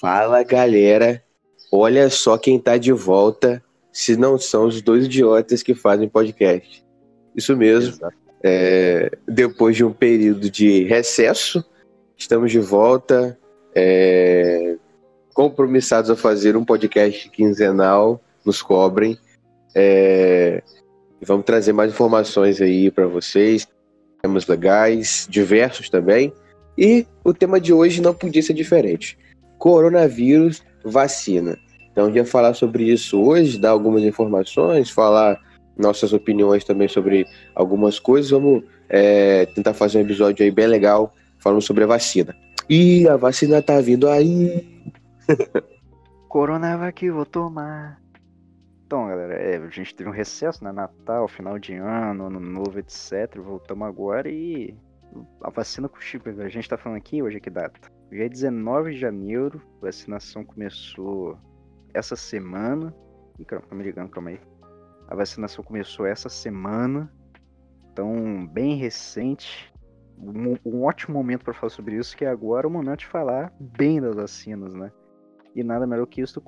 Fala galera, olha só quem tá de volta, se não são os dois idiotas que fazem podcast. Isso mesmo, é, depois de um período de recesso, estamos de volta, é, compromissados a fazer um podcast quinzenal, nos cobrem. É, vamos trazer mais informações aí para vocês, temas legais, diversos também. E o tema de hoje não podia ser diferente coronavírus, vacina. Então, a gente falar sobre isso hoje, dar algumas informações, falar nossas opiniões também sobre algumas coisas. Vamos é, tentar fazer um episódio aí bem legal falando sobre a vacina. E a vacina tá vindo aí. Coronavac vou tomar. Então, galera, é, a gente teve um recesso, né? Natal, final de ano, ano novo, etc. Voltamos agora e a vacina com chip. A gente tá falando aqui, hoje que data? Dia 19 de janeiro, a vacinação começou essa semana. Ih, calma, me ligando, calma aí. A vacinação começou essa semana, então bem recente. Um, um ótimo momento para falar sobre isso, que é agora o momento de falar bem das vacinas, né? E nada melhor que isso,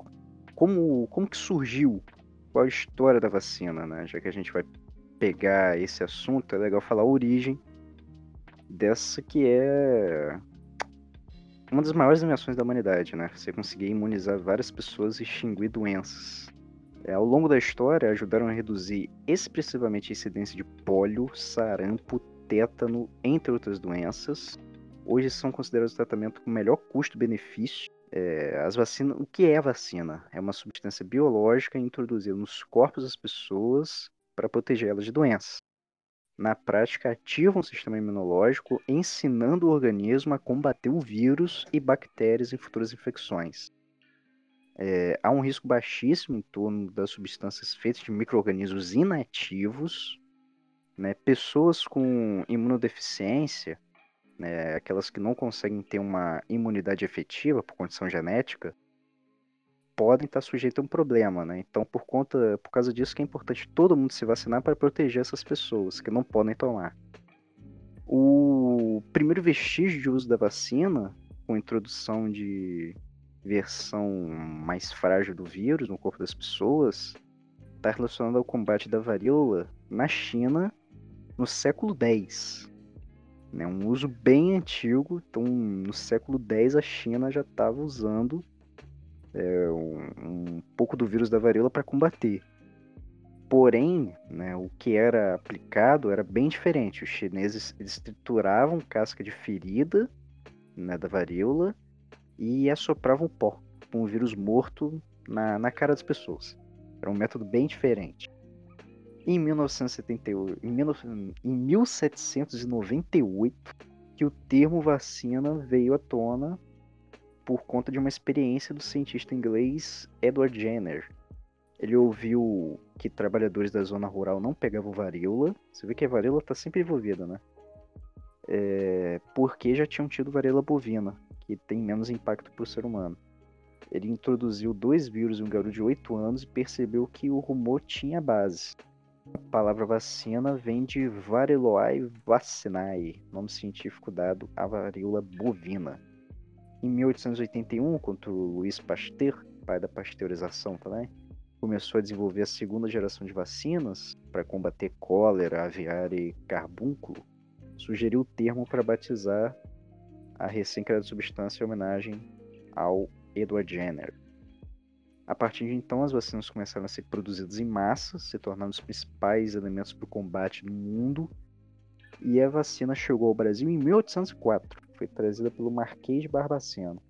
como, como que surgiu, qual a história da vacina, né? Já que a gente vai pegar esse assunto, é legal falar a origem dessa que é uma das maiores invenções da humanidade, né? Você conseguir imunizar várias pessoas e extinguir doenças. É, ao longo da história, ajudaram a reduzir expressivamente a incidência de pólio, sarampo, tétano, entre outras doenças. Hoje são considerados o tratamento com melhor custo-benefício. É, as vacinas, o que é vacina? É uma substância biológica introduzida nos corpos das pessoas para protegê-las de doenças na prática ativam o sistema imunológico, ensinando o organismo a combater o vírus e bactérias em futuras infecções. É, há um risco baixíssimo em torno das substâncias feitas de micro-organismos inativos. Né? Pessoas com imunodeficiência, né, aquelas que não conseguem ter uma imunidade efetiva por condição genética, podem estar sujeitos a um problema, né? Então, por conta, por causa disso que é importante todo mundo se vacinar para proteger essas pessoas que não podem tomar. O primeiro vestígio de uso da vacina, com a introdução de versão mais frágil do vírus no corpo das pessoas, está relacionado ao combate da varíola na China no século X. Né? Um uso bem antigo, então no século X a China já estava usando é, um, um, pouco do vírus da varíola para combater. Porém, né, o que era aplicado era bem diferente. Os chineses eles trituravam casca de ferida né, da varíola e assopravam pó com o vírus morto na, na cara das pessoas. Era um método bem diferente. Em, 1978, em, em 1798, que o termo vacina veio à tona por conta de uma experiência do cientista inglês Edward Jenner. Ele ouviu que trabalhadores da zona rural não pegavam varíola. Você vê que a varíola está sempre envolvida, né? É, porque já tinham tido varíola bovina, que tem menos impacto para o ser humano. Ele introduziu dois vírus em um garoto de 8 anos e percebeu que o rumor tinha base. A palavra vacina vem de Variolae vacinae, nome científico dado à varíola bovina. Em 1881, quando Louis Pasteur, pai da pasteurização também, começou a desenvolver a segunda geração de vacinas para combater cólera, aviária e carbúnculo, sugeriu o termo para batizar a recém-criada substância em homenagem ao Edward Jenner. A partir de então, as vacinas começaram a ser produzidas em massa, se tornando os principais elementos para o combate no mundo, e a vacina chegou ao Brasil em 1804 foi trazida pelo Marquês de Barbacena.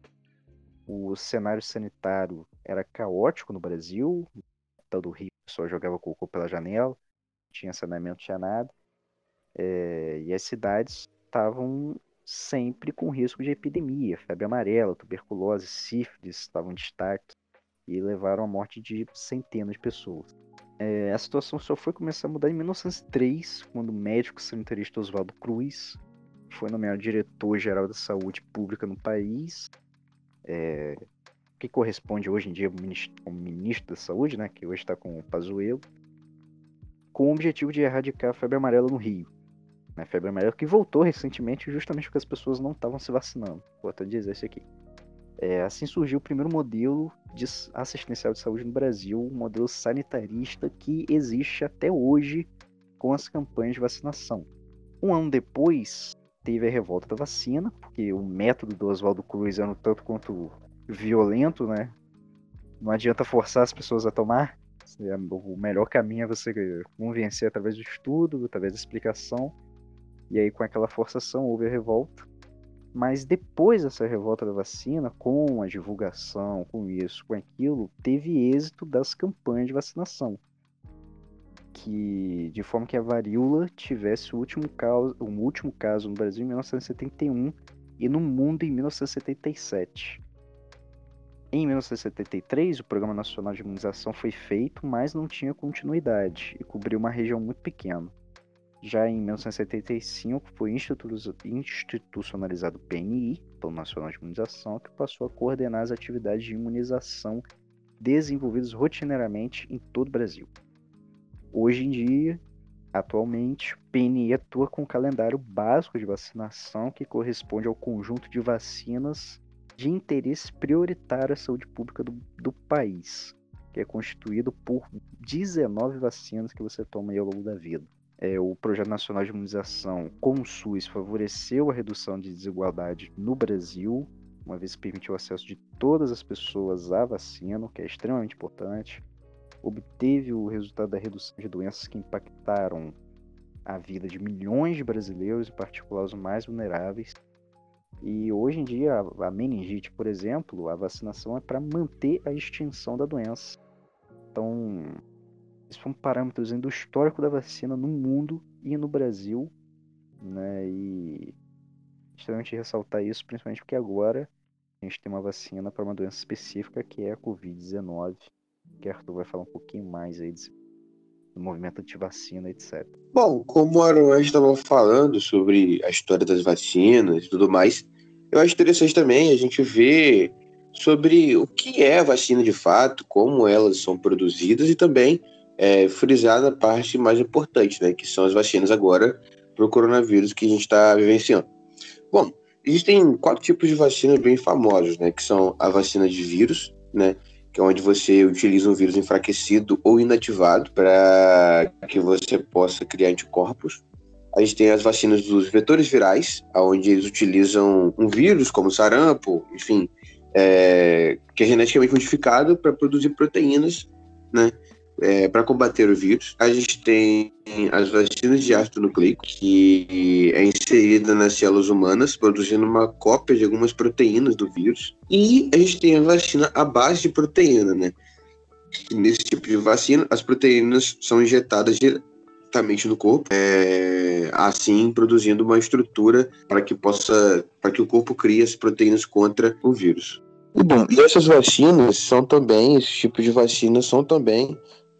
O cenário sanitário era caótico no Brasil, tal do Rio, pessoal jogava cocô pela janela, não tinha saneamento, não tinha nada. É, e as cidades estavam sempre com risco de epidemia, febre amarela, tuberculose, sífilis estavam em destaque e levaram à morte de centenas de pessoas. É, a situação só foi começar a mudar em 1903, quando o médico sanitarista Oswaldo Cruz foi nomeado diretor-geral da saúde pública no país, é, que corresponde hoje em dia ao ministro, da saúde, né, que hoje está com o Pazuello, com o objetivo de erradicar a febre amarela no Rio. Né, febre amarela que voltou recentemente justamente porque as pessoas não estavam se vacinando. Vou até dizer isso aqui. É, assim surgiu o primeiro modelo de assistencial de saúde no Brasil, um modelo sanitarista que existe até hoje com as campanhas de vacinação. Um ano depois, teve a revolta da vacina, porque o método do Oswaldo Cruz era um tanto quanto violento, né? Não adianta forçar as pessoas a tomar. O melhor caminho é você convencer através do estudo, através da explicação. E aí, com aquela forçação, houve a revolta. Mas depois dessa revolta da vacina, com a divulgação, com isso, com aquilo, teve êxito das campanhas de vacinação. Que, de forma que a varíola tivesse o último caso, um último caso no Brasil em 1971 e no mundo em 1977. Em 1973, o Programa Nacional de Imunização foi feito, mas não tinha continuidade e cobriu uma região muito pequena. Já em 1975 foi institucionalizado o PNI, Plano Nacional de Imunização, que passou a coordenar as atividades de imunização desenvolvidas rotineiramente em todo o Brasil. Hoje em dia, atualmente, o PNI atua com um calendário básico de vacinação que corresponde ao conjunto de vacinas de interesse prioritário à saúde pública do, do país, que é constituído por 19 vacinas que você toma ao longo da vida é, o Projeto Nacional de Imunização com o SUS favoreceu a redução de desigualdade no Brasil, uma vez que permitiu o acesso de todas as pessoas à vacina, o que é extremamente importante. Obteve o resultado da redução de doenças que impactaram a vida de milhões de brasileiros, em particular os mais vulneráveis. E hoje em dia, a meningite, por exemplo, a vacinação é para manter a extinção da doença. Então, esses foram parâmetros do histórico da vacina no mundo e no Brasil, né? E extremamente ressaltar isso, principalmente porque agora a gente tem uma vacina para uma doença específica que é a Covid-19, que Arthur vai falar um pouquinho mais aí do movimento anti-vacina, etc. Bom, como o Aron estava falando sobre a história das vacinas e tudo mais, eu acho interessante também a gente ver sobre o que é vacina de fato, como elas são produzidas e também é, frisar a parte mais importante, né, que são as vacinas agora para o coronavírus que a gente está vivenciando. Bom, existem quatro tipos de vacinas bem famosos, né, que são a vacina de vírus, né, que é onde você utiliza um vírus enfraquecido ou inativado para que você possa criar anticorpos. A gente tem as vacinas dos vetores virais, onde eles utilizam um vírus como sarampo, enfim, é, que é geneticamente modificado para produzir proteínas, né, é, para combater o vírus. A gente tem as vacinas de ácido nucleico, que é inserida nas células humanas, produzindo uma cópia de algumas proteínas do vírus. E a gente tem a vacina à base de proteína, né? Nesse tipo de vacina, as proteínas são injetadas diretamente no corpo, é, assim produzindo uma estrutura para que possa, para que o corpo crie as proteínas contra o vírus. E bom, e essas vacinas são também, esses tipos de vacinas são também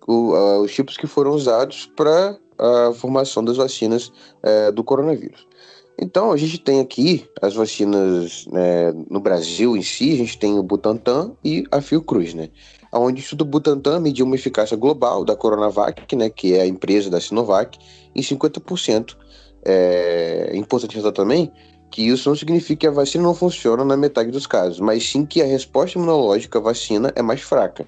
o, uh, os tipos que foram usados para a formação das vacinas uh, do coronavírus. Então, a gente tem aqui as vacinas né, no Brasil em si, a gente tem o Butantan e a Fiocruz, né? Onde o Instituto Butantan mediu uma eficácia global da Coronavac, né, que é a empresa da Sinovac, em 50%. É, é importante ressaltar também que isso não significa que a vacina não funciona na metade dos casos, mas sim que a resposta imunológica à vacina é mais fraca.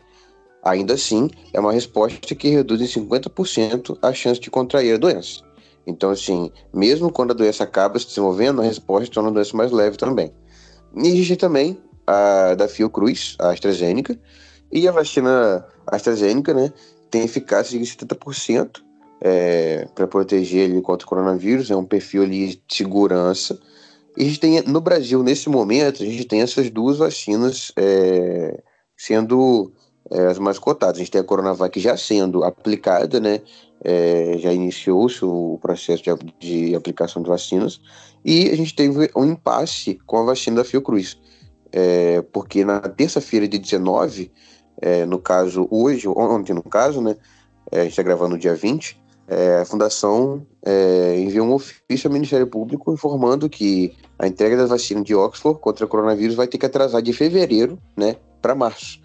Ainda assim, é uma resposta que reduz em 50% a chance de contrair a doença. Então, assim, mesmo quando a doença acaba se desenvolvendo, a resposta torna a doença mais leve também. E existe também a da Fiocruz, a AstraZeneca, e a vacina AstraZeneca, né, tem eficácia de 70% é, para proteger ele contra o coronavírus, é um perfil ali de segurança. E a gente tem, no Brasil, nesse momento, a gente tem essas duas vacinas é, sendo é, as mais cotadas. A gente tem a Coronavac já sendo aplicada, né? É, já iniciou-se o processo de, de, aplicação de vacinas e a gente teve um impasse com a vacina da Fiocruz, é, porque na terça-feira de 19, é, no caso hoje, ontem no caso, né, é, a gente está gravando no dia 20, é, a Fundação enviou um ofício ao Ministério Público informando que a entrega da vacina de Oxford contra o coronavírus vai ter que atrasar de fevereiro né, para março.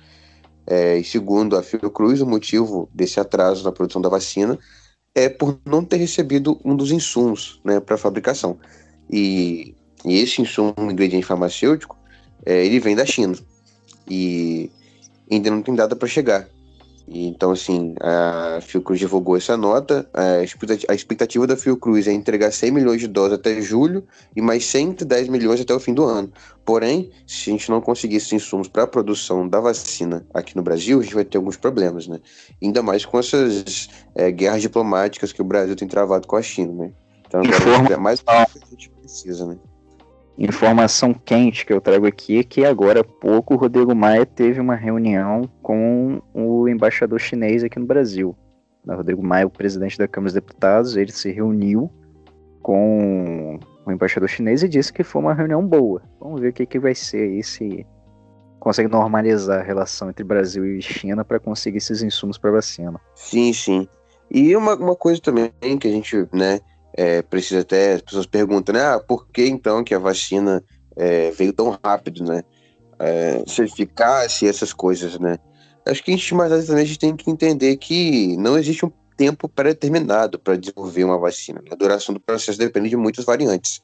É, e segundo a Fiocruz, o motivo desse atraso na produção da vacina é por não ter recebido um dos insumos né, para fabricação. E, e, esse insumo, um ingrediente farmacêutico, é, ele vem da China. E ainda não tem data para chegar. Então, assim, a Fiocruz divulgou essa nota. A expectativa da Fiocruz é entregar 100 milhões de doses até julho e mais 110 milhões até o fim do ano. Porém, se a gente não conseguir esses insumos para a produção da vacina aqui no Brasil, a gente vai ter alguns problemas, né? Ainda mais com essas é, guerras diplomáticas que o Brasil tem travado com a China, né? Então, agora é mais do que a gente precisa, né? Informação quente que eu trago aqui é que agora há pouco o Rodrigo Maia teve uma reunião com o embaixador chinês aqui no Brasil. O Rodrigo Maia, o presidente da Câmara dos Deputados, ele se reuniu com o embaixador chinês e disse que foi uma reunião boa. Vamos ver o que, que vai ser aí, se consegue normalizar a relação entre Brasil e China para conseguir esses insumos para vacina. Sim, sim. E uma, uma coisa também que a gente, né, é, precisa até, as pessoas perguntam, né? Ah, por que então que a vacina é, veio tão rápido, né? É, se eficácia e essas coisas, né? Acho que a gente mais exatamente tem que entender que não existe um tempo pré-determinado para desenvolver uma vacina. A duração do processo depende de muitas variantes.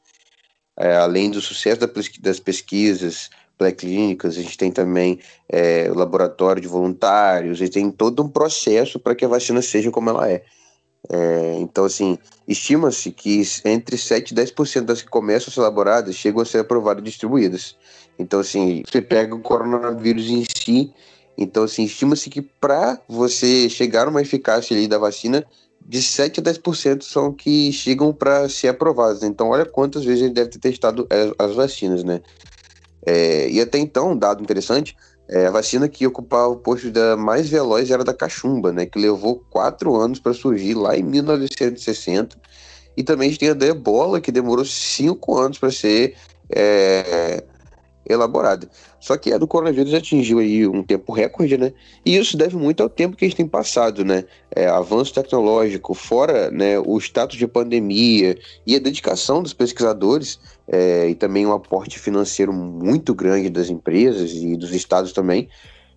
É, além do sucesso das pesquisas pré-clínicas, a gente tem também é, o laboratório de voluntários, e tem todo um processo para que a vacina seja como ela é. É, então, assim, estima-se que entre 7 e 10% das que começam a ser elaboradas chegam a ser aprovadas e distribuídas. Então, assim, você pega o coronavírus em si, então, assim, estima-se que para você chegar a uma eficácia ali da vacina, de 7 a 10% são que chegam para ser aprovadas. Então, olha quantas vezes ele deve ter testado as, as vacinas, né? É, e até então, um dado interessante, é, a vacina que ocupava o posto da mais veloz era da cachumba, né? Que levou quatro anos para surgir lá em 1960. E também a gente tem a da ebola, que demorou cinco anos para ser é, elaborada. Só que a do coronavírus atingiu aí um tempo recorde, né? E isso deve muito ao tempo que a gente tem passado, né? É, avanço tecnológico, fora né, o status de pandemia e a dedicação dos pesquisadores é, e também um aporte financeiro muito grande das empresas e dos estados também,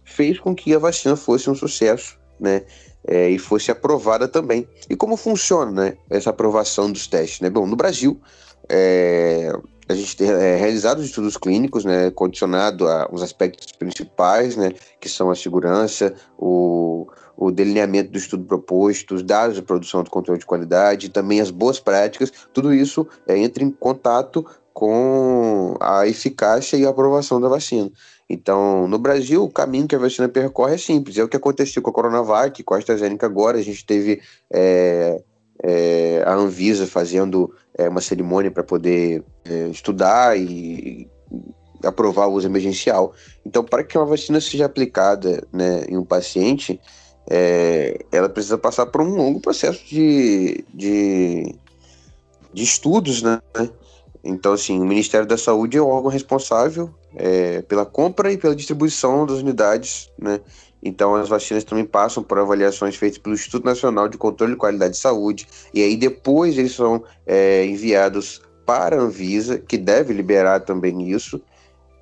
fez com que a vacina fosse um sucesso, né? É, e fosse aprovada também. E como funciona né, essa aprovação dos testes? Né? Bom, no Brasil, é, a gente tem é, realizado estudos clínicos, né, condicionado a os aspectos principais, né, que são a segurança, o, o delineamento do estudo proposto, os dados de produção do controle de qualidade, também as boas práticas, tudo isso é, entra em contato com a eficácia e a aprovação da vacina. Então, no Brasil, o caminho que a vacina percorre é simples. É o que aconteceu com a Coronavac, com a AstraZeneca agora. A gente teve é, é, a Anvisa fazendo é, uma cerimônia para poder é, estudar e, e, aprovar o uso emergencial. Então, para que uma vacina seja aplicada né, em um paciente, é, ela precisa passar por um longo processo de, de, de estudos, né? Então, assim, o Ministério da Saúde é o órgão responsável é, pela compra e pela distribuição das unidades, né? Então, as vacinas também passam por avaliações feitas pelo Instituto Nacional de Controle de Qualidade de Saúde, e aí depois eles são é, enviados para a Anvisa, que deve liberar também isso.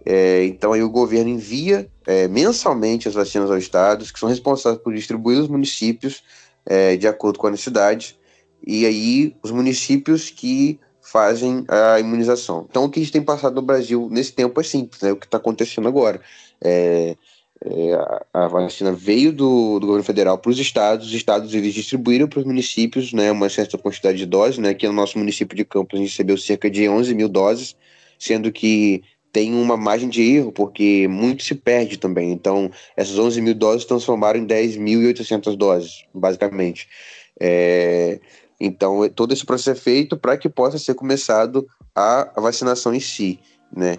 É, então, aí o governo envia é, mensalmente as vacinas aos estados, que são responsáveis por distribuir os municípios é, de acordo com a necessidade, e aí os municípios que fazem a imunização. Então, o que a gente tem passado no Brasil nesse tempo é simples, né? O que está acontecendo agora. É, é, a vacina veio do, do governo federal para os estados, os estados eles distribuíram para os municípios né, uma certa quantidade de doses. Né? Aqui no nosso município de Campos, a gente recebeu cerca de 11 mil doses, sendo que tem uma margem de erro, porque muito se perde também. Então, essas 11 mil doses transformaram em 10.800 doses, basicamente. É, então, todo esse processo é feito para que possa ser começado a, vacinação em si, né?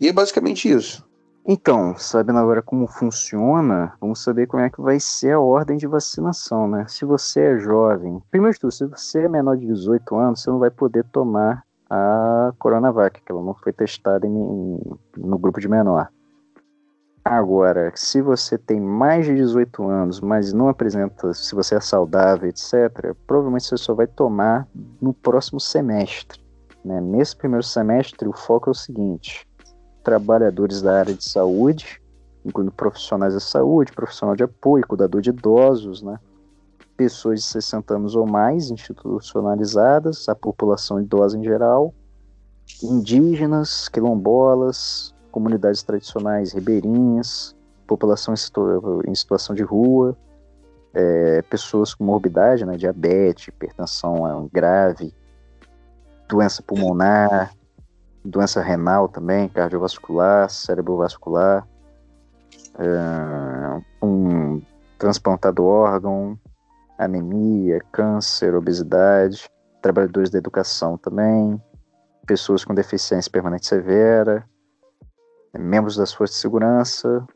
E é basicamente isso. Então, sabendo agora como funciona, vamos saber como é que vai ser a ordem de vacinação, né? Se você é jovem, primeiro de tudo, se você é menor de 18 anos, você não vai poder tomar a Coronavac, que ela não foi testada em, no grupo de menor. Agora, se você tem mais de 18 anos, mas não apresenta, se você é saudável, etc., provavelmente você só vai tomar no próximo semestre. Né? Nesse primeiro semestre, o foco é o seguinte: trabalhadores da área de saúde, incluindo profissionais da saúde, profissional de apoio, cuidador de idosos, né? Pessoas de 60 anos ou mais institucionalizadas, a população idosa em geral, indígenas, quilombolas, comunidades tradicionais ribeirinhas, população em situação de rua, é, pessoas com morbidade, né, diabetes, hipertensão é grave, doença pulmonar, doença renal também, cardiovascular, cerebrovascular, é, um transplantado órgão, anemia, câncer, obesidade, trabalhadores da educação também, pessoas com deficiência permanente severa, membros das forças de segurança,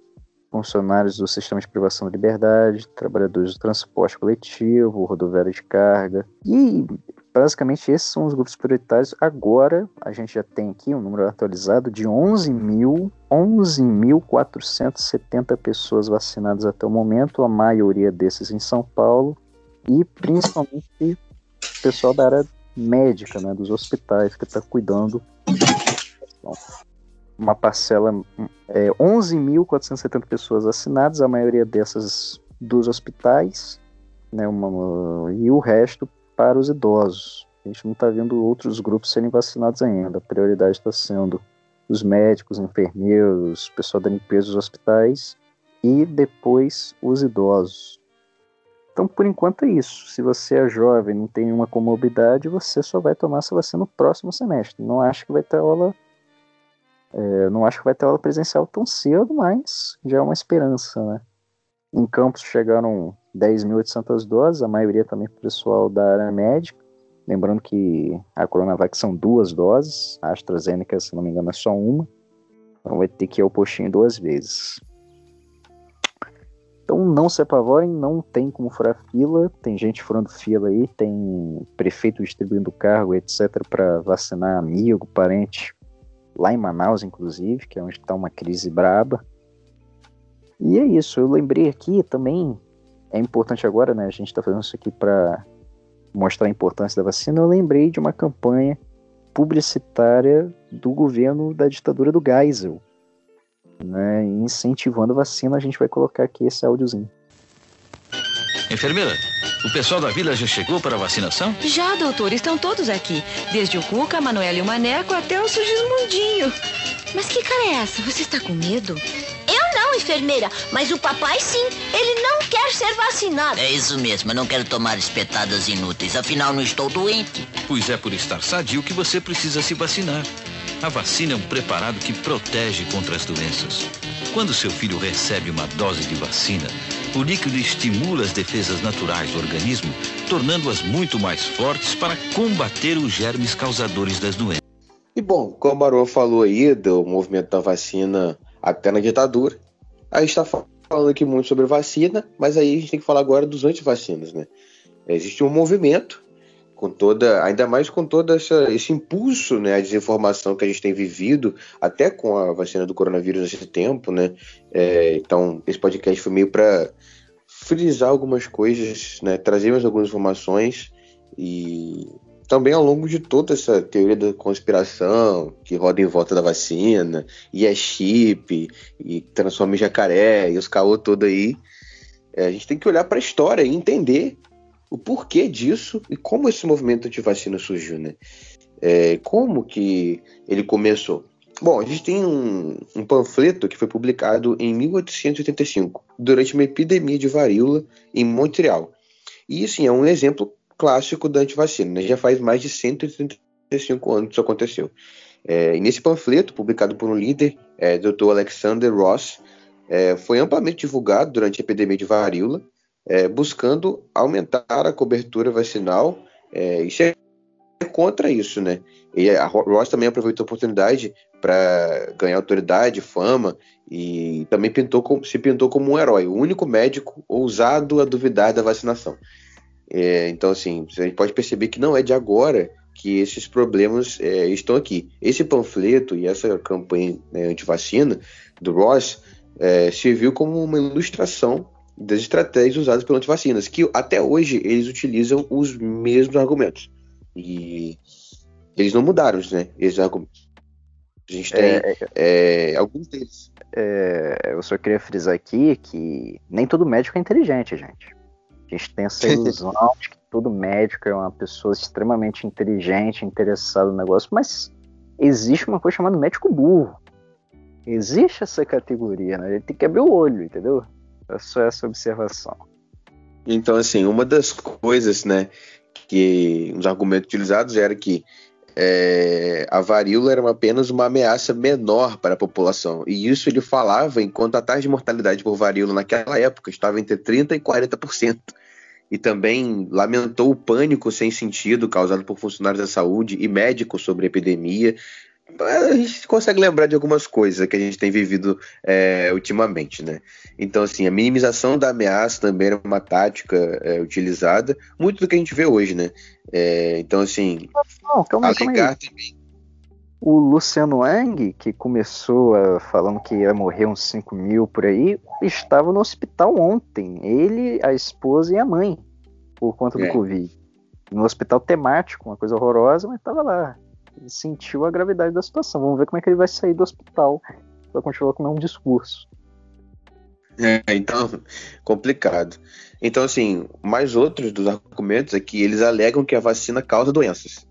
funcionários do sistema de privação de liberdade, trabalhadores do transporte coletivo, rodoviário de carga. E basicamente esses são os grupos prioritários. Agora a gente já tem aqui um número atualizado de 11.470 11 pessoas vacinadas até o momento, a maioria desses em São Paulo e principalmente o pessoal da área médica, né, dos hospitais que está cuidando uma parcela, é, 11.470 pessoas vacinadas, a maioria dessas dos hospitais, né, uma, e o resto para os idosos. A gente não está vendo outros grupos serem vacinados ainda. A prioridade está sendo os médicos, enfermeiros, pessoal da limpeza dos hospitais e depois os idosos. Então, por enquanto é isso. Se você é jovem, não tem nenhuma comorbidade, você só vai tomar essa vacina no próximo semestre. Não acho que vai ter aula é, não acho que vai ter aula presencial tão cedo, mas já é uma esperança, né? Em campus chegaram 10.800 doses, a maioria também para o pessoal da área médica. Lembrando que a Coronavac são duas doses, a AstraZeneca, se não me engano, é só uma. Então vai ter que ir ao postinho duas vezes. Então não se apavorem, não tem como furar fila. Tem gente furando fila aí, tem prefeito distribuindo cargo, etc., para vacinar amigo, parente, lá em Manaus, inclusive, que é onde está uma crise braba. E é isso, eu lembrei aqui também, é importante agora, né? A gente está fazendo isso aqui para mostrar a importância da vacina. Eu lembrei de uma campanha publicitária do governo da ditadura do Geisel, né? Incentivando a vacina, a gente vai colocar aqui esse áudiozinho. Enfermeira, o pessoal da vila já chegou para a vacinação? Já, doutor, estão todos aqui. Desde o Cuca, a Manuela e o Maneco até o Sugismundinho. Mas que cara é essa? Você está com medo? Eu não, enfermeira, mas o papai sim. Ele não quer ser vacinado. É isso mesmo, eu não quero tomar espetadas inúteis, afinal não estou doente. Pois é por estar sadio que você precisa se vacinar. A vacina é um preparado que protege contra as doenças. Quando seu filho recebe uma dose de vacina, o líquido estimula as defesas naturais do organismo, tornando-as muito mais fortes para combater os germes causadores das doenças. E bom, como o Barô falou aí do movimento da vacina até na ditadura, a gente está falando aqui muito sobre vacina, mas aí a gente tem que falar agora dos antivacinas, né? Existe um movimento com toda, ainda mais com todo essa, esse impulso, né, a desinformação que a gente tem vivido, até com a vacina do coronavírus nesse tempo, né, é, então esse podcast foi meio para frisar algumas coisas, né, trazer mais algumas informações e também ao longo de toda essa teoria da conspiração que roda em volta da vacina, e é chip, e transforma em jacaré, e os caô todo aí, é, a gente tem que olhar para a história e entender o porquê disso e como esse movimento anti-vacina surgiu, né? É, como que ele começou? Bom, a gente tem um, um, panfleto que foi publicado em 1885, durante uma epidemia de varíola em Montreal. E, assim, é um exemplo clássico da antivacina. Né? Já faz mais de 135 anos que isso aconteceu. É, e nesse panfleto, publicado por um líder, é, Dr. Alexander Ross, é, foi amplamente divulgado durante a epidemia de varíola é, buscando aumentar a cobertura vacinal é, e ser contra isso, né? E a Ross também aproveitou a oportunidade para ganhar autoridade, fama e também pintou se pintou como um herói, o único médico ousado a duvidar da vacinação. É, então, assim, a gente pode perceber que não é de agora que esses problemas é, estão aqui. Esse panfleto e essa campanha né, anti-vacina do Ross é, serviu como uma ilustração das estratégias usadas pelas antivacinas, que até hoje eles utilizam os mesmos argumentos. E eles não mudaram, né? Esses argumentos. A gente tem é, é, é, alguns deles. É, eu só queria frisar aqui que nem todo médico é inteligente, gente. A gente tem essa ilusão de que todo médico é uma pessoa extremamente inteligente, interessada no negócio, mas existe uma coisa chamada médico burro. Existe essa categoria, né? Ele tem que abrir o olho, entendeu? É só essa observação. Então, assim, uma das coisas, né, que os argumentos utilizados era que é, a varíola era apenas uma ameaça menor para a população. E isso ele falava enquanto a taxa de mortalidade por varíola naquela época estava entre 30% e 40%. E também lamentou o pânico sem sentido causado por funcionários da saúde e médicos sobre a epidemia, a gente consegue lembrar de algumas coisas que a gente tem vivido é, ultimamente, né? Então, assim, a minimização da ameaça também era uma tática é, utilizada, muito do que a gente vê hoje, né? É, então, assim, Não, calma, calma também. O Luciano Wang, que começou a, falando que ia morrer uns 5 mil por aí, estava no hospital ontem. Ele, a esposa e a mãe, por conta do é. Covid. No hospital temático, uma coisa horrorosa, mas estava lá sentiu a gravidade da situação. Vamos ver como é que ele vai sair do hospital para continuar com mesmo discurso. É, então, complicado. Então, assim, mais outros dos argumentos é que eles alegam que a vacina causa doenças.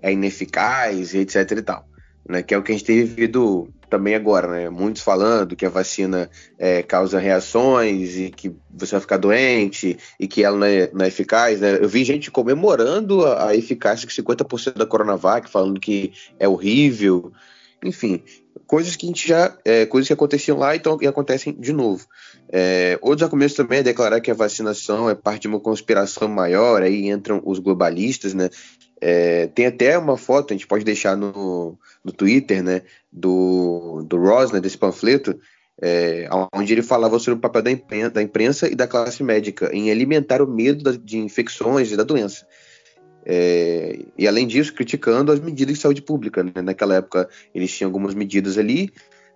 É ineficaz, etc e tal. Né, que é o que a gente tem vivido também agora, né? Muitos falando que a vacina é, causa reações e que você vai ficar doente e que ela não é, não é eficaz, né? Eu vi gente comemorando a, a eficácia de 50% da Coronavac, falando que é horrível. Enfim, coisas que a gente já. É, coisas que aconteciam lá então, e acontecem de novo. É, outros argumentos também é declarar que a vacinação é parte de uma conspiração maior, aí entram os globalistas, né? É, tem até uma foto, a gente pode deixar no, no Twitter, né, do, do Ross, né, desse panfleto, é, onde ele falava sobre o papel da imprensa, da imprensa, e da classe médica em alimentar o medo da, de infecções e da doença. É, e além disso, criticando as medidas de saúde pública. Né? Naquela época, eles tinham algumas medidas ali,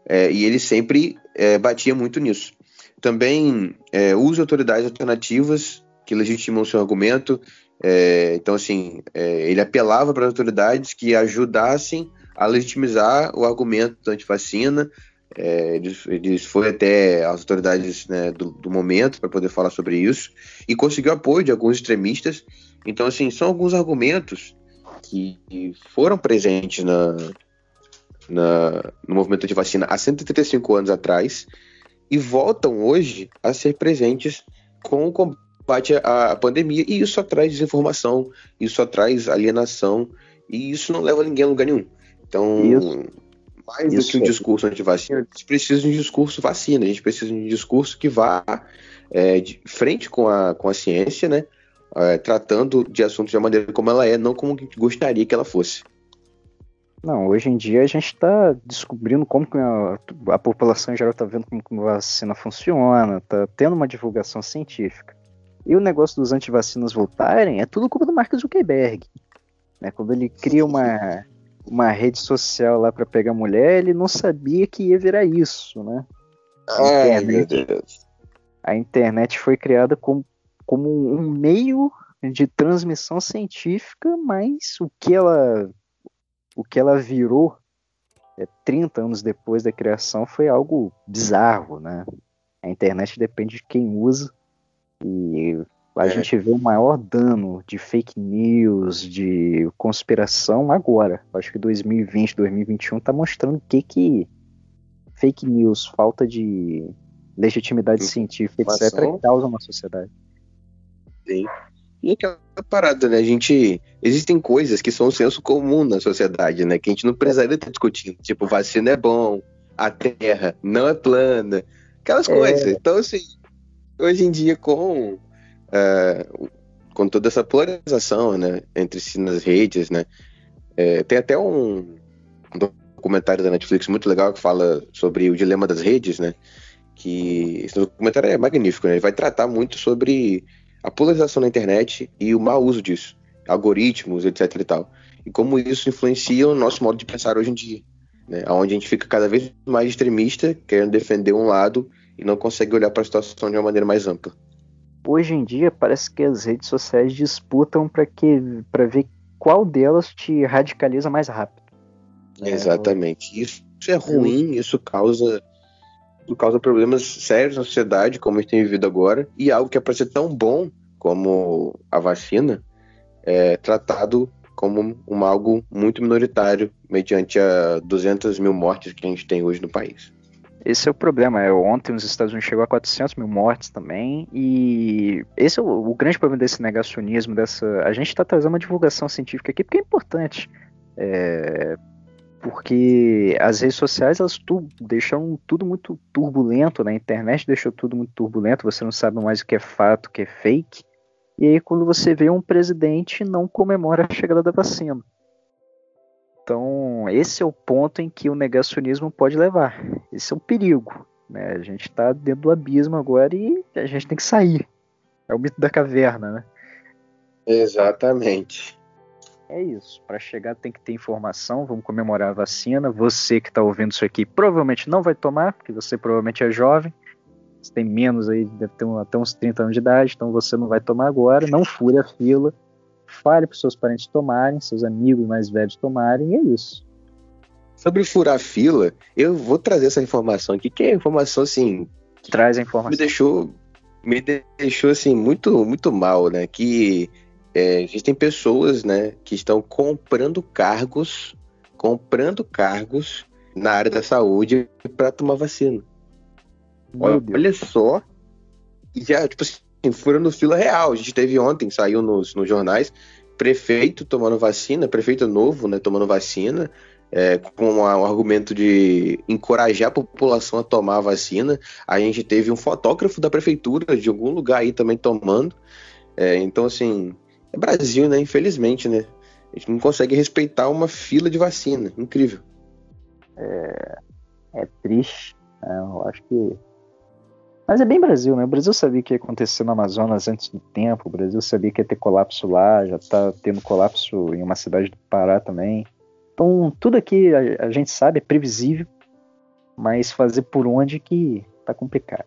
é, e ele sempre é, batia muito nisso. Também é, usa autoridades alternativas que legitimam o seu argumento, é, então, assim, é, ele apelava para as autoridades que ajudassem a legitimizar o argumento antivacina. É, ele, ele foi até as autoridades né, do, do, momento para poder falar sobre isso e conseguiu apoio de alguns extremistas. Então, assim, são alguns argumentos que foram presentes na, na, no movimento antivacina há 135 anos atrás e voltam hoje a ser presentes com o combate à pandemia. E isso só traz desinformação, isso só traz alienação, e isso não leva ninguém a lugar nenhum. Então, isso. mais isso. do que um discurso anti-vacina, a gente precisa de um discurso vacina, a gente precisa de um discurso que vá é, de frente com a, com a ciência, né? É, tratando de assuntos de uma maneira como ela é, não como a gente gostaria que ela fosse. Não, hoje em dia a gente está descobrindo como a, a, população em geral está vendo como a vacina funciona, está tendo uma divulgação científica. E o negócio dos antivacinas voltarem é tudo culpa do Mark Zuckerberg. Né? Quando ele cria uma, uma rede social lá para pegar mulher, ele não sabia que ia virar isso, né? A, internet foi criada como, como um meio de transmissão científica, mas o que ela, o que ela virou é, 30 anos depois da criação foi algo bizarro, né? A internet depende de quem usa e a é. gente vê o maior dano de fake news, de conspiração agora. Acho que 2020, 2021 tá mostrando o que que fake news, falta de legitimidade científica, etc, causa na sociedade. Sim. E aquela parada, né? A gente. Existem coisas que são senso comum na sociedade, né? Que a gente não precisaria estar discutindo. Tipo, vacina é bom, a terra não é plana, aquelas é. coisas. Então, assim, hoje em dia, com, é, com toda essa polarização né, entre si nas redes, né, é, tem até um documentário da Netflix muito legal que fala sobre o dilema das redes, né, que esse documentário é magnífico, né, ele vai tratar muito sobre a polarização na internet e o mau uso disso, algoritmos, etc e tal, e como isso influencia o nosso modo de pensar hoje em dia, né, onde a gente fica cada vez mais extremista, querendo defender um lado e não consegue olhar para a situação de uma maneira mais ampla. Hoje em dia parece que as redes sociais disputam para que para ver qual delas te radicaliza mais rápido. É, Exatamente. Isso é ruim, isso causa isso causa problemas sérios na sociedade, como a gente tem vivido agora, e algo que é para ser tão bom como a vacina é tratado como um algo muito minoritário mediante a 200 mil mortes que a gente tem hoje no país. Esse é o problema. É, ontem os Estados Unidos chegou a 400 mil mortes também. E esse é o, o grande problema desse negacionismo. dessa A gente está trazendo uma divulgação científica aqui porque é importante. É, porque as redes sociais elas tu, deixam tudo muito turbulento, né? a internet deixou tudo muito turbulento, você não sabe mais o que é fato, o que é fake. E aí quando você vê um presidente não comemora a chegada da vacina. Então, esse é o ponto em que o negacionismo pode levar. Esse é o perigo. Né? A gente está dentro do abismo agora e a gente tem que sair. É o mito da caverna, né? Exatamente. É isso. Para chegar tem que ter informação. Vamos comemorar a vacina. Você que está ouvindo isso aqui provavelmente não vai tomar, porque você provavelmente é jovem. Você tem menos aí, deve ter até uns 30 anos de idade, então você não vai tomar agora. Não fure a fila fale para seus parentes tomarem, seus amigos mais velhos tomarem, e é isso. Sobre furar fila, eu vou trazer essa informação aqui, que é informação assim. Traz a informação. Me deixou, me deixou assim muito, muito mal, né? Que é, existem pessoas, né, que estão comprando cargos, comprando cargos na área da saúde para tomar vacina. Olha, olha só, já tipo assim, furando fila real. A gente teve ontem, saiu nos, nos jornais, prefeito tomando vacina, prefeito novo, né, tomando vacina, é, com um argumento de encorajar a população a tomar a vacina. A gente teve um fotógrafo da prefeitura de algum lugar aí também tomando. É, então, assim, é Brasil, né? Infelizmente, né? A gente não consegue respeitar uma fila de vacina. Incrível. É, é triste. É, eu acho que mas é bem Brasil, né? O Brasil sabia que ia acontecer no Amazonas antes do tempo, o Brasil sabia que ia ter colapso lá, já tá tendo colapso em uma cidade do Pará também. Então, tudo aqui a, a gente sabe, é previsível, mas fazer por onde que tá complicado.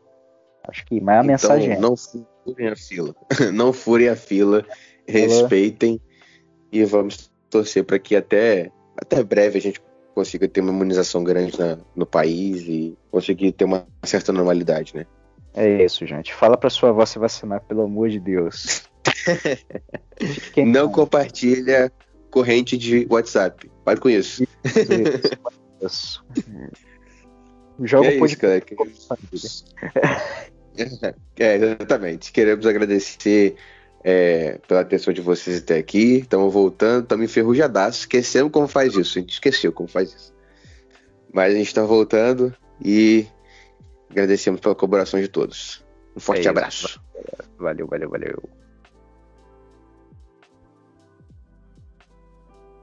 Acho que mais a então, mensagem é. Não furem a fila. não furem a fila, respeitem e vamos torcer para que até, até breve a gente consiga ter uma imunização grande na, no país e conseguir ter uma certa normalidade, né? É isso, gente. Fala pra sua avó se vacinar, pelo amor de Deus. Não compartilha corrente de WhatsApp. Pare com isso. Isso. Joga isso, cara. é, exatamente. Queremos agradecer é, pela atenção de vocês até aqui. Estamos voltando, estamos enferrujadaços. Esquecemos como faz isso. A gente esqueceu como faz isso. Mas a gente está voltando e Agradecemos pela colaboração de todos. Um forte é abraço. Valeu, valeu, valeu.